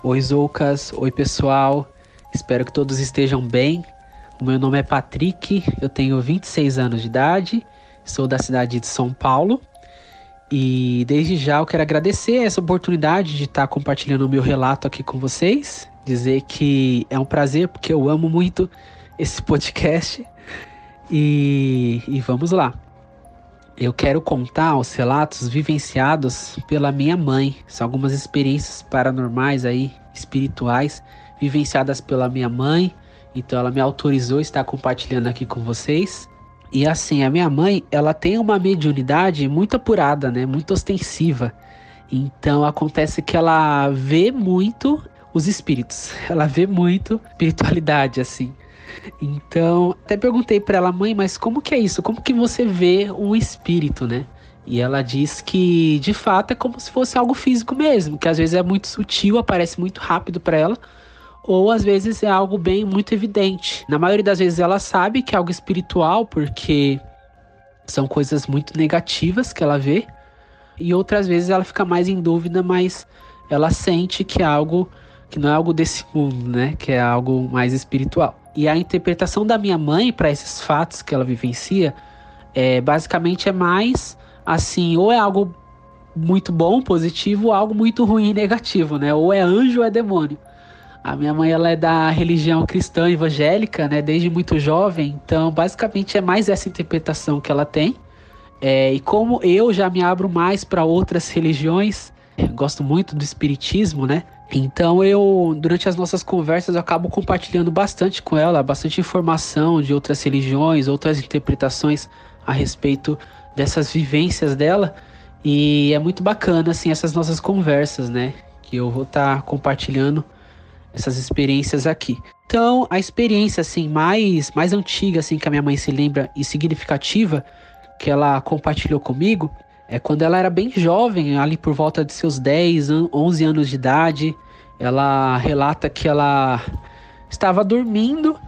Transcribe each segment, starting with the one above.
Oi, Zoucas. Oi, pessoal. Espero que todos estejam bem. O meu nome é Patrick, eu tenho 26 anos de idade, sou da cidade de São Paulo. E desde já eu quero agradecer essa oportunidade de estar compartilhando o meu relato aqui com vocês. Dizer que é um prazer, porque eu amo muito esse podcast. E, e vamos lá. Eu quero contar os relatos vivenciados pela minha mãe. São algumas experiências paranormais aí, espirituais, vivenciadas pela minha mãe. Então ela me autorizou a estar compartilhando aqui com vocês. E assim, a minha mãe, ela tem uma mediunidade muito apurada, né? Muito ostensiva. Então acontece que ela vê muito os espíritos. Ela vê muito espiritualidade assim. Então, até perguntei para ela, mãe, mas como que é isso? Como que você vê um espírito, né? E ela diz que, de fato, é como se fosse algo físico mesmo, que às vezes é muito sutil, aparece muito rápido para ela, ou às vezes é algo bem muito evidente. Na maioria das vezes ela sabe que é algo espiritual, porque são coisas muito negativas que ela vê, e outras vezes ela fica mais em dúvida, mas ela sente que é algo que não é algo desse mundo, né? Que é algo mais espiritual. E a interpretação da minha mãe para esses fatos que ela vivencia é basicamente é mais assim, ou é algo muito bom, positivo, ou algo muito ruim, negativo, né? Ou é anjo ou é demônio. A minha mãe ela é da religião cristã evangélica, né? Desde muito jovem, então basicamente é mais essa interpretação que ela tem. É, e como eu já me abro mais para outras religiões, gosto muito do espiritismo, né? Então eu, durante as nossas conversas, eu acabo compartilhando bastante com ela, bastante informação de outras religiões, outras interpretações a respeito dessas vivências dela. E é muito bacana, assim, essas nossas conversas, né? Que eu vou estar tá compartilhando essas experiências aqui. Então, a experiência, assim, mais, mais antiga, assim, que a minha mãe se lembra e significativa, que ela compartilhou comigo, é quando ela era bem jovem, ali por volta de seus 10, 11 anos de idade. Ela relata que ela estava dormindo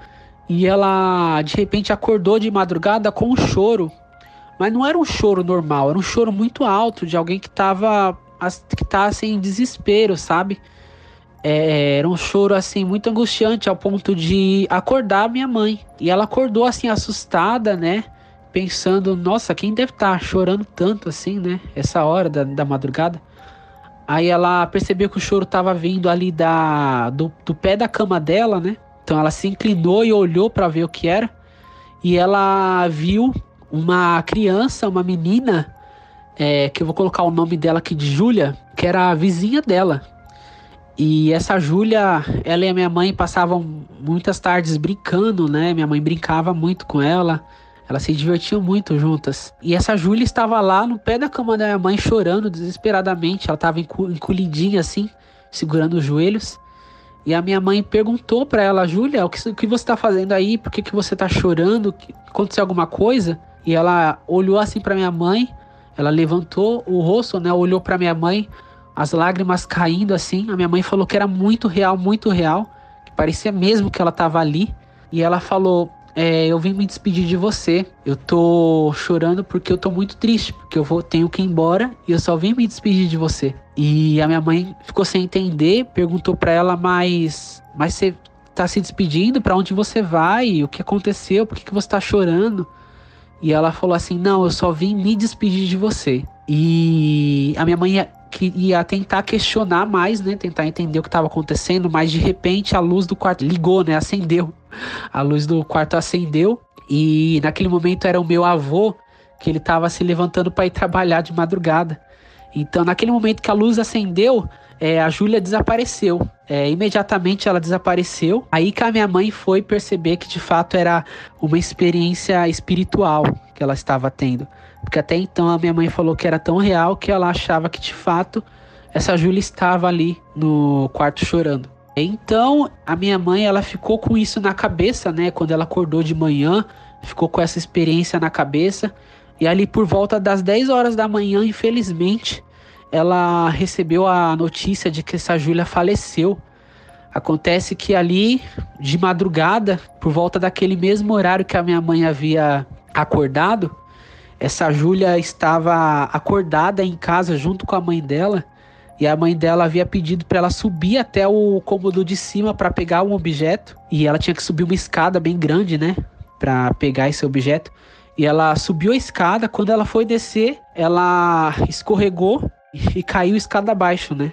e ela de repente acordou de madrugada com um choro. Mas não era um choro normal, era um choro muito alto de alguém que estava que tá assim em desespero, sabe? É, era um choro assim muito angustiante ao ponto de acordar minha mãe. E ela acordou assim assustada, né? Pensando, nossa, quem deve estar tá chorando tanto assim, né? Essa hora da, da madrugada. Aí ela percebeu que o choro estava vindo ali da, do, do pé da cama dela, né? Então ela se inclinou e olhou para ver o que era. E ela viu uma criança, uma menina, é, que eu vou colocar o nome dela aqui de Júlia, que era a vizinha dela. E essa Júlia, ela e a minha mãe passavam muitas tardes brincando, né? Minha mãe brincava muito com ela. Elas se divertiam muito juntas. E essa Júlia estava lá no pé da cama da minha mãe chorando desesperadamente. Ela estava encolhidinha assim, segurando os joelhos. E a minha mãe perguntou para ela, Júlia, o que, o que você está fazendo aí? Por que, que você está chorando? Aconteceu alguma coisa? E ela olhou assim para minha mãe. Ela levantou o rosto, né? Olhou para minha mãe, as lágrimas caindo assim. A minha mãe falou que era muito real, muito real, que parecia mesmo que ela estava ali. E ela falou: é, eu vim me despedir de você. Eu tô chorando porque eu tô muito triste, porque eu vou tenho que ir embora e eu só vim me despedir de você. E a minha mãe ficou sem entender, perguntou para ela, mas mas você tá se despedindo? Para onde você vai? O que aconteceu? Por que, que você tá chorando? E ela falou assim: "Não, eu só vim me despedir de você". E a minha mãe ia, ia tentar questionar mais, né? Tentar entender o que estava acontecendo, mas de repente a luz do quarto ligou, né? Acendeu. A luz do quarto acendeu e naquele momento era o meu avô que ele estava se levantando para ir trabalhar de madrugada. Então, naquele momento que a luz acendeu, é, a Júlia desapareceu. É, imediatamente ela desapareceu. Aí que a minha mãe foi perceber que de fato era uma experiência espiritual que ela estava tendo. Porque até então a minha mãe falou que era tão real que ela achava que de fato essa Júlia estava ali no quarto chorando. Então, a minha mãe, ela ficou com isso na cabeça, né? Quando ela acordou de manhã, ficou com essa experiência na cabeça. E ali por volta das 10 horas da manhã, infelizmente, ela recebeu a notícia de que essa Júlia faleceu. Acontece que ali, de madrugada, por volta daquele mesmo horário que a minha mãe havia acordado, essa Júlia estava acordada em casa junto com a mãe dela e a mãe dela havia pedido para ela subir até o cômodo de cima para pegar um objeto e ela tinha que subir uma escada bem grande, né, para pegar esse objeto. E ela subiu a escada, quando ela foi descer, ela escorregou e caiu escada abaixo, né?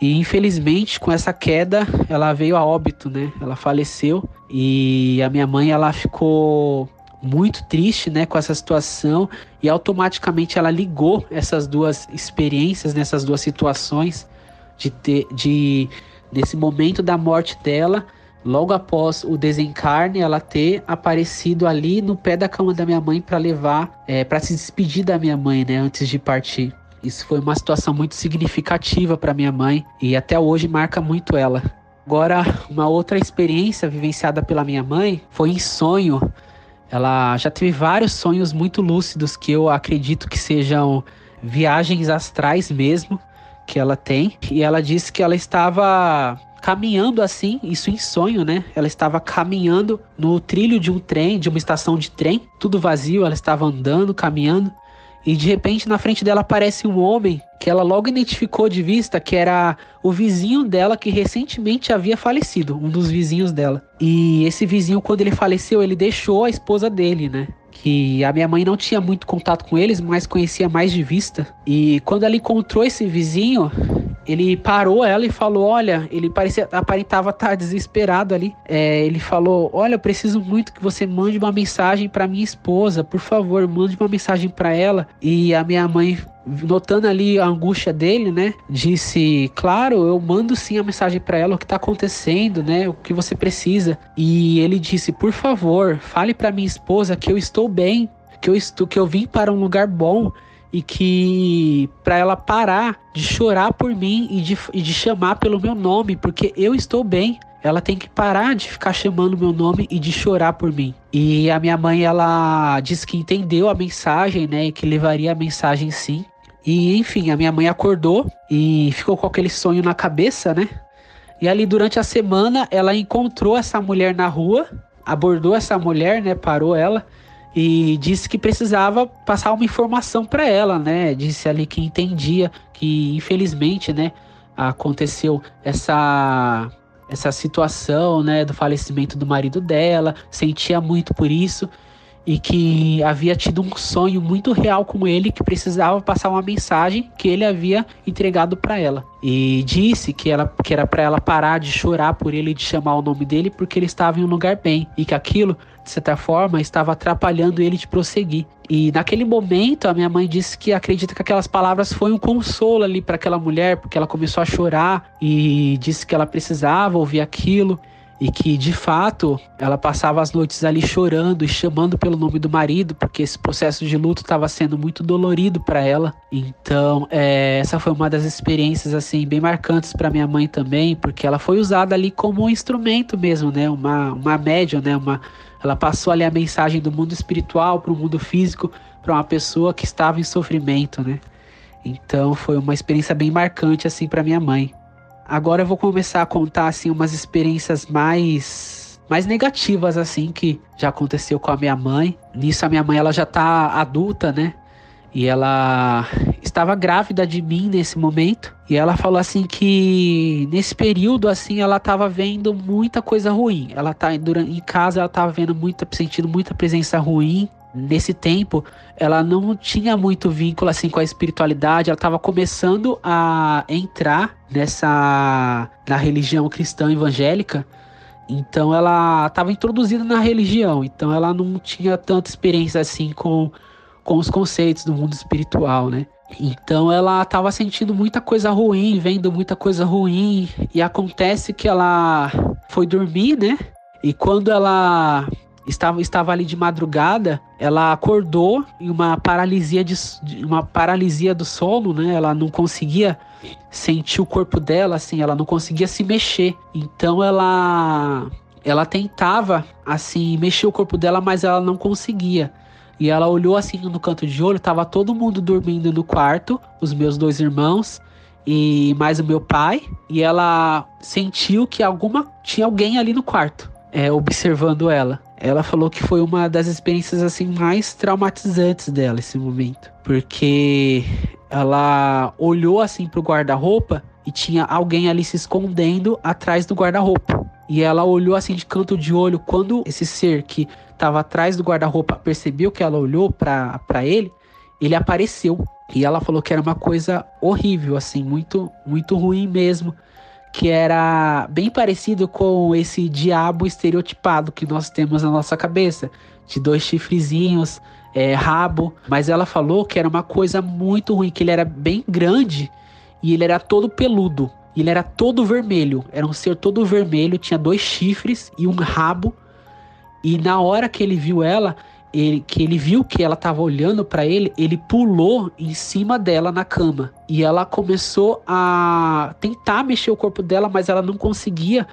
E infelizmente, com essa queda, ela veio a óbito, né? Ela faleceu e a minha mãe ela ficou muito triste, né, com essa situação e automaticamente ela ligou essas duas experiências, nessas duas situações de ter de nesse momento da morte dela, logo após o desencarne, ela ter aparecido ali no pé da cama da minha mãe para levar, é, para se despedir da minha mãe, né, antes de partir. Isso foi uma situação muito significativa para minha mãe e até hoje marca muito ela. Agora, uma outra experiência vivenciada pela minha mãe foi em sonho. Ela já teve vários sonhos muito lúcidos que eu acredito que sejam viagens astrais mesmo que ela tem. E ela disse que ela estava caminhando assim, isso em sonho, né? Ela estava caminhando no trilho de um trem, de uma estação de trem, tudo vazio, ela estava andando, caminhando. E de repente na frente dela aparece um homem que ela logo identificou de vista que era o vizinho dela que recentemente havia falecido, um dos vizinhos dela. E esse vizinho, quando ele faleceu, ele deixou a esposa dele, né? Que a minha mãe não tinha muito contato com eles, mas conhecia mais de vista. E quando ela encontrou esse vizinho, ele parou ela e falou: Olha, ele parecia, aparentava estar desesperado ali. É, ele falou: Olha, eu preciso muito que você mande uma mensagem para minha esposa, por favor, mande uma mensagem para ela. E a minha mãe notando ali a angústia dele, né? Disse: "Claro, eu mando sim a mensagem para ela o que está acontecendo, né? O que você precisa". E ele disse: "Por favor, fale para minha esposa que eu estou bem, que eu estou que eu vim para um lugar bom e que para ela parar de chorar por mim e de, e de chamar pelo meu nome, porque eu estou bem. Ela tem que parar de ficar chamando meu nome e de chorar por mim. E a minha mãe, ela disse que entendeu a mensagem, né? E que levaria a mensagem sim. E enfim, a minha mãe acordou e ficou com aquele sonho na cabeça, né? E ali durante a semana ela encontrou essa mulher na rua, abordou essa mulher, né? Parou ela e disse que precisava passar uma informação para ela, né? Disse ali que entendia que infelizmente, né, aconteceu essa essa situação, né, do falecimento do marido dela, sentia muito por isso e que havia tido um sonho muito real com ele que precisava passar uma mensagem que ele havia entregado para ela. E disse que, ela, que era para ela parar de chorar por ele e de chamar o nome dele porque ele estava em um lugar bem e que aquilo, de certa forma, estava atrapalhando ele de prosseguir. E naquele momento, a minha mãe disse que acredita que aquelas palavras foi um consolo ali para aquela mulher, porque ela começou a chorar e disse que ela precisava ouvir aquilo e que de fato ela passava as noites ali chorando e chamando pelo nome do marido, porque esse processo de luto estava sendo muito dolorido para ela. Então, é, essa foi uma das experiências assim bem marcantes para minha mãe também, porque ela foi usada ali como um instrumento mesmo, né? Uma uma médium, né? Uma ela passou ali a mensagem do mundo espiritual para o mundo físico para uma pessoa que estava em sofrimento, né? Então, foi uma experiência bem marcante assim para minha mãe. Agora eu vou começar a contar assim umas experiências mais mais negativas assim que já aconteceu com a minha mãe. Nisso a minha mãe ela já tá adulta, né? E ela estava grávida de mim nesse momento. E ela falou assim que nesse período assim ela estava vendo muita coisa ruim. Ela tá em casa ela estava vendo muita sentindo muita presença ruim nesse tempo, ela não tinha muito vínculo assim com a espiritualidade, ela estava começando a entrar nessa na religião cristã evangélica. Então ela estava introduzida na religião, então ela não tinha tanta experiência assim com, com os conceitos do mundo espiritual, né? Então ela estava sentindo muita coisa ruim, vendo muita coisa ruim, e acontece que ela foi dormir, né? E quando ela estava, estava ali de madrugada, ela acordou em uma paralisia de, uma paralisia do sono, né? Ela não conseguia sentir o corpo dela, assim, ela não conseguia se mexer. Então ela ela tentava assim mexer o corpo dela, mas ela não conseguia. E ela olhou assim no canto de olho, tava todo mundo dormindo no quarto, os meus dois irmãos e mais o meu pai, e ela sentiu que alguma tinha alguém ali no quarto, é, observando ela. Ela falou que foi uma das experiências assim mais traumatizantes dela esse momento, porque ela olhou assim pro guarda-roupa e tinha alguém ali se escondendo atrás do guarda-roupa. E ela olhou assim de canto de olho quando esse ser que estava atrás do guarda-roupa percebeu que ela olhou para ele, ele apareceu. E ela falou que era uma coisa horrível, assim, muito, muito ruim mesmo. Que era bem parecido com esse diabo estereotipado que nós temos na nossa cabeça, de dois chifrezinhos, é, rabo. Mas ela falou que era uma coisa muito ruim, que ele era bem grande e ele era todo peludo. Ele era todo vermelho, era um ser todo vermelho, tinha dois chifres e um rabo. E na hora que ele viu ela, ele, que ele viu que ela estava olhando para ele, ele pulou em cima dela na cama. E ela começou a tentar mexer o corpo dela, mas ela não conseguia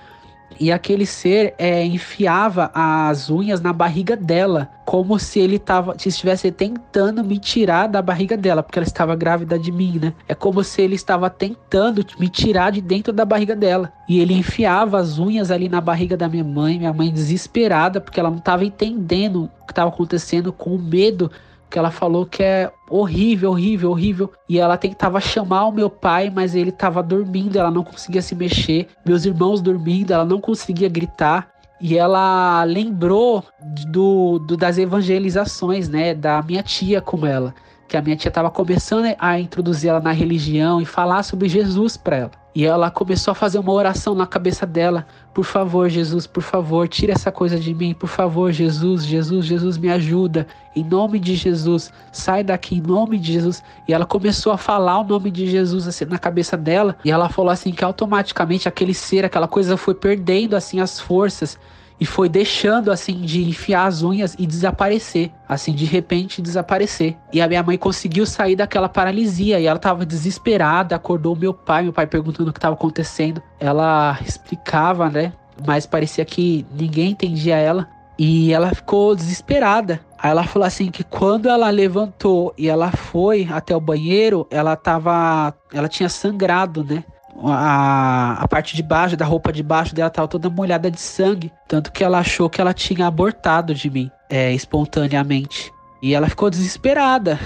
e aquele ser é, enfiava as unhas na barriga dela, como se ele tava, se estivesse tentando me tirar da barriga dela, porque ela estava grávida de mim, né? É como se ele estava tentando me tirar de dentro da barriga dela. E ele enfiava as unhas ali na barriga da minha mãe, minha mãe desesperada, porque ela não estava entendendo o que estava acontecendo, com medo que ela falou que é horrível, horrível, horrível. E ela tentava chamar o meu pai, mas ele estava dormindo, ela não conseguia se mexer. Meus irmãos dormindo, ela não conseguia gritar. E ela lembrou do, do, das evangelizações, né, da minha tia com ela, que a minha tia estava começando a introduzir ela na religião e falar sobre Jesus para ela. E ela começou a fazer uma oração na cabeça dela: Por favor, Jesus, por favor, tira essa coisa de mim. Por favor, Jesus, Jesus, Jesus, me ajuda. Em nome de Jesus, sai daqui, em nome de Jesus. E ela começou a falar o nome de Jesus assim, na cabeça dela. E ela falou assim: que automaticamente aquele ser, aquela coisa foi perdendo assim as forças e foi deixando assim de enfiar as unhas e desaparecer, assim de repente desaparecer. E a minha mãe conseguiu sair daquela paralisia e ela estava desesperada, acordou meu pai, meu pai perguntando o que estava acontecendo. Ela explicava, né? Mas parecia que ninguém entendia ela e ela ficou desesperada. Aí ela falou assim que quando ela levantou e ela foi até o banheiro, ela tava, ela tinha sangrado, né? A, a parte de baixo, da roupa de baixo dela estava toda molhada de sangue. Tanto que ela achou que ela tinha abortado de mim, é, espontaneamente. E ela ficou desesperada.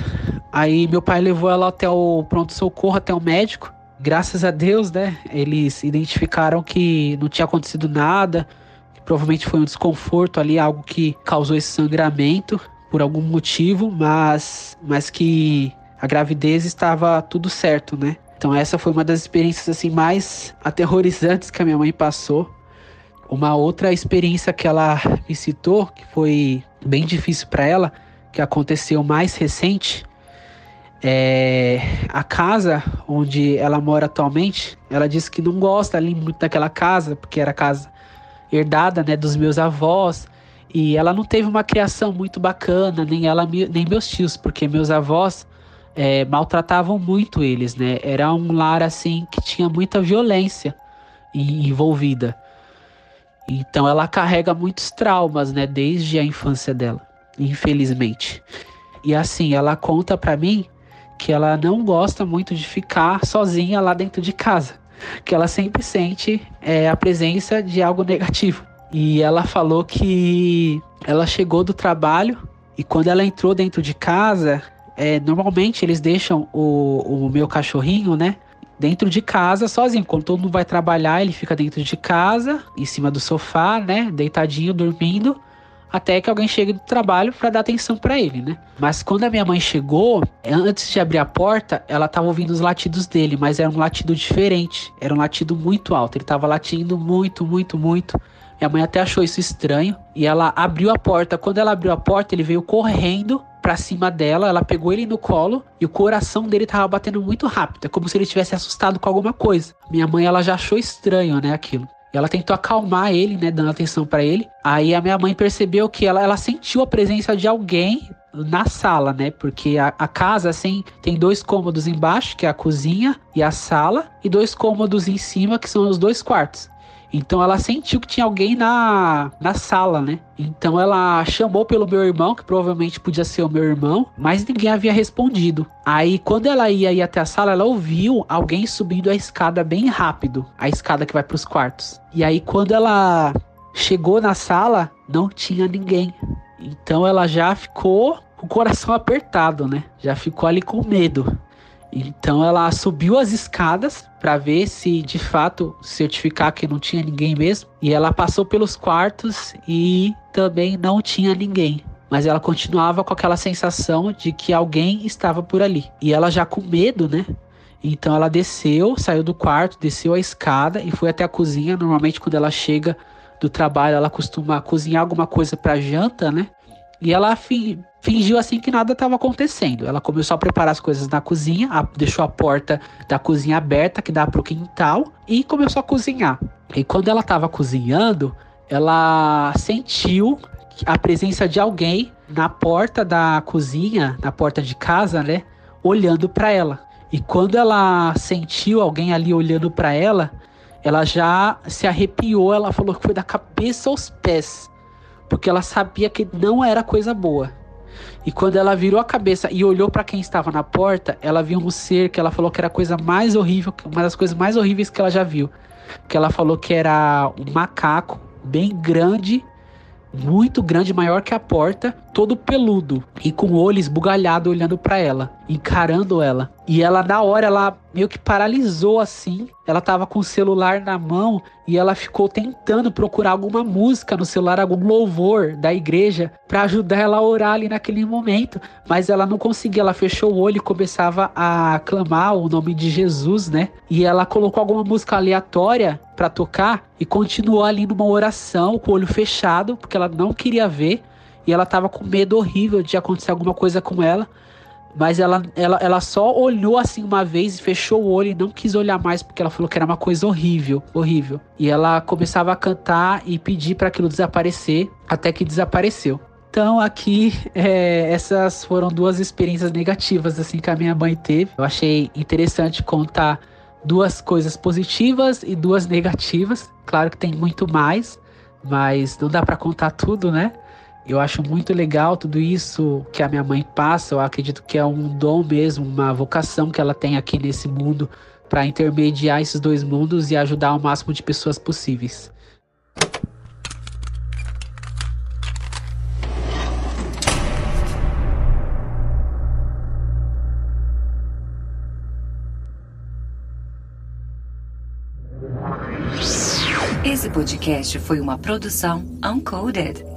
Aí meu pai levou ela até o pronto-socorro, até o médico. Graças a Deus, né? Eles identificaram que não tinha acontecido nada. Que provavelmente foi um desconforto ali, algo que causou esse sangramento por algum motivo, mas, mas que a gravidez estava tudo certo, né? Então essa foi uma das experiências assim mais aterrorizantes que a minha mãe passou. Uma outra experiência que ela me citou, que foi bem difícil para ela, que aconteceu mais recente, é a casa onde ela mora atualmente. Ela disse que não gosta ali muito daquela casa, porque era casa herdada, né, dos meus avós. E ela não teve uma criação muito bacana, nem ela nem meus tios, porque meus avós é, maltratavam muito eles, né? Era um lar assim que tinha muita violência envolvida. Então ela carrega muitos traumas, né, desde a infância dela, infelizmente. E assim, ela conta para mim que ela não gosta muito de ficar sozinha lá dentro de casa, que ela sempre sente é, a presença de algo negativo. E ela falou que ela chegou do trabalho e quando ela entrou dentro de casa, é, normalmente eles deixam o, o meu cachorrinho, né? Dentro de casa, sozinho. Quando todo mundo vai trabalhar, ele fica dentro de casa, em cima do sofá, né? Deitadinho, dormindo até que alguém chegue do trabalho para dar atenção para ele, né? Mas quando a minha mãe chegou, antes de abrir a porta, ela tava ouvindo os latidos dele, mas era um latido diferente, era um latido muito alto, ele tava latindo muito, muito, muito. Minha mãe até achou isso estranho e ela abriu a porta. Quando ela abriu a porta, ele veio correndo pra cima dela, ela pegou ele no colo e o coração dele tava batendo muito rápido. É como se ele tivesse assustado com alguma coisa. Minha mãe, ela já achou estranho, né, aquilo. Ela tentou acalmar ele, né, dando atenção para ele. Aí a minha mãe percebeu que ela, ela sentiu a presença de alguém na sala, né? Porque a, a, casa, assim, tem dois cômodos embaixo, que é a cozinha e a sala, e dois cômodos em cima, que são os dois quartos. Então ela sentiu que tinha alguém na, na sala, né? Então ela chamou pelo meu irmão, que provavelmente podia ser o meu irmão, mas ninguém havia respondido. Aí quando ela ia ir até a sala, ela ouviu alguém subindo a escada bem rápido, a escada que vai para os quartos. E aí quando ela chegou na sala, não tinha ninguém. Então ela já ficou com o coração apertado, né? Já ficou ali com medo. Então ela subiu as escadas para ver se de fato certificar que não tinha ninguém mesmo. E ela passou pelos quartos e também não tinha ninguém. Mas ela continuava com aquela sensação de que alguém estava por ali. E ela já com medo, né? Então ela desceu, saiu do quarto, desceu a escada e foi até a cozinha. Normalmente quando ela chega do trabalho, ela costuma cozinhar alguma coisa para janta, né? E ela fingiu assim que nada estava acontecendo. Ela começou a preparar as coisas na cozinha, a, deixou a porta da cozinha aberta que dá para o quintal e começou a cozinhar. E quando ela estava cozinhando, ela sentiu a presença de alguém na porta da cozinha, na porta de casa, né, olhando para ela. E quando ela sentiu alguém ali olhando para ela, ela já se arrepiou, ela falou que foi da cabeça aos pés, porque ela sabia que não era coisa boa. E quando ela virou a cabeça e olhou para quem estava na porta, ela viu um ser que ela falou que era a coisa mais horrível, uma das coisas mais horríveis que ela já viu. Que ela falou que era um macaco bem grande, muito grande, maior que a porta, todo peludo e com o olho esbugalhado olhando para ela, encarando ela. E ela na hora ela meio que paralisou assim. Ela tava com o celular na mão e ela ficou tentando procurar alguma música no celular, algum louvor da igreja para ajudar ela a orar ali naquele momento, mas ela não conseguia. Ela fechou o olho e começava a clamar o nome de Jesus, né? E ela colocou alguma música aleatória para tocar e continuou ali numa oração com o olho fechado, porque ela não queria ver e ela tava com medo horrível de acontecer alguma coisa com ela. Mas ela, ela, ela só olhou assim uma vez e fechou o olho e não quis olhar mais porque ela falou que era uma coisa horrível, horrível. E ela começava a cantar e pedir para aquilo desaparecer, até que desapareceu. Então aqui é, essas foram duas experiências negativas assim que a minha mãe teve. Eu achei interessante contar duas coisas positivas e duas negativas. Claro que tem muito mais, mas não dá para contar tudo, né? Eu acho muito legal tudo isso que a minha mãe passa. Eu acredito que é um dom mesmo, uma vocação que ela tem aqui nesse mundo para intermediar esses dois mundos e ajudar o máximo de pessoas possíveis. Esse podcast foi uma produção Uncoded.